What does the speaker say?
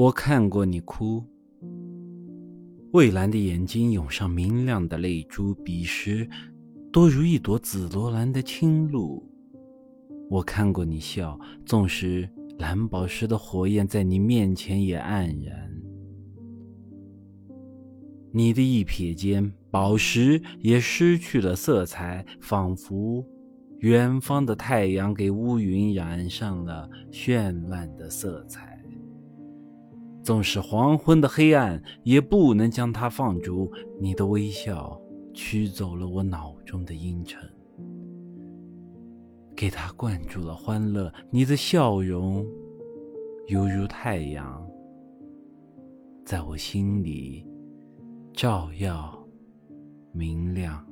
我看过你哭，蔚蓝的眼睛涌上明亮的泪珠，彼时多如一朵紫罗兰的清露。我看过你笑，纵使蓝宝石的火焰在你面前也黯然。你的一瞥间，宝石也失去了色彩，仿佛远方的太阳给乌云染上了绚烂的色彩。纵使黄昏的黑暗，也不能将它放逐。你的微笑驱走了我脑中的阴沉，给它灌注了欢乐。你的笑容犹如太阳，在我心里照耀明亮。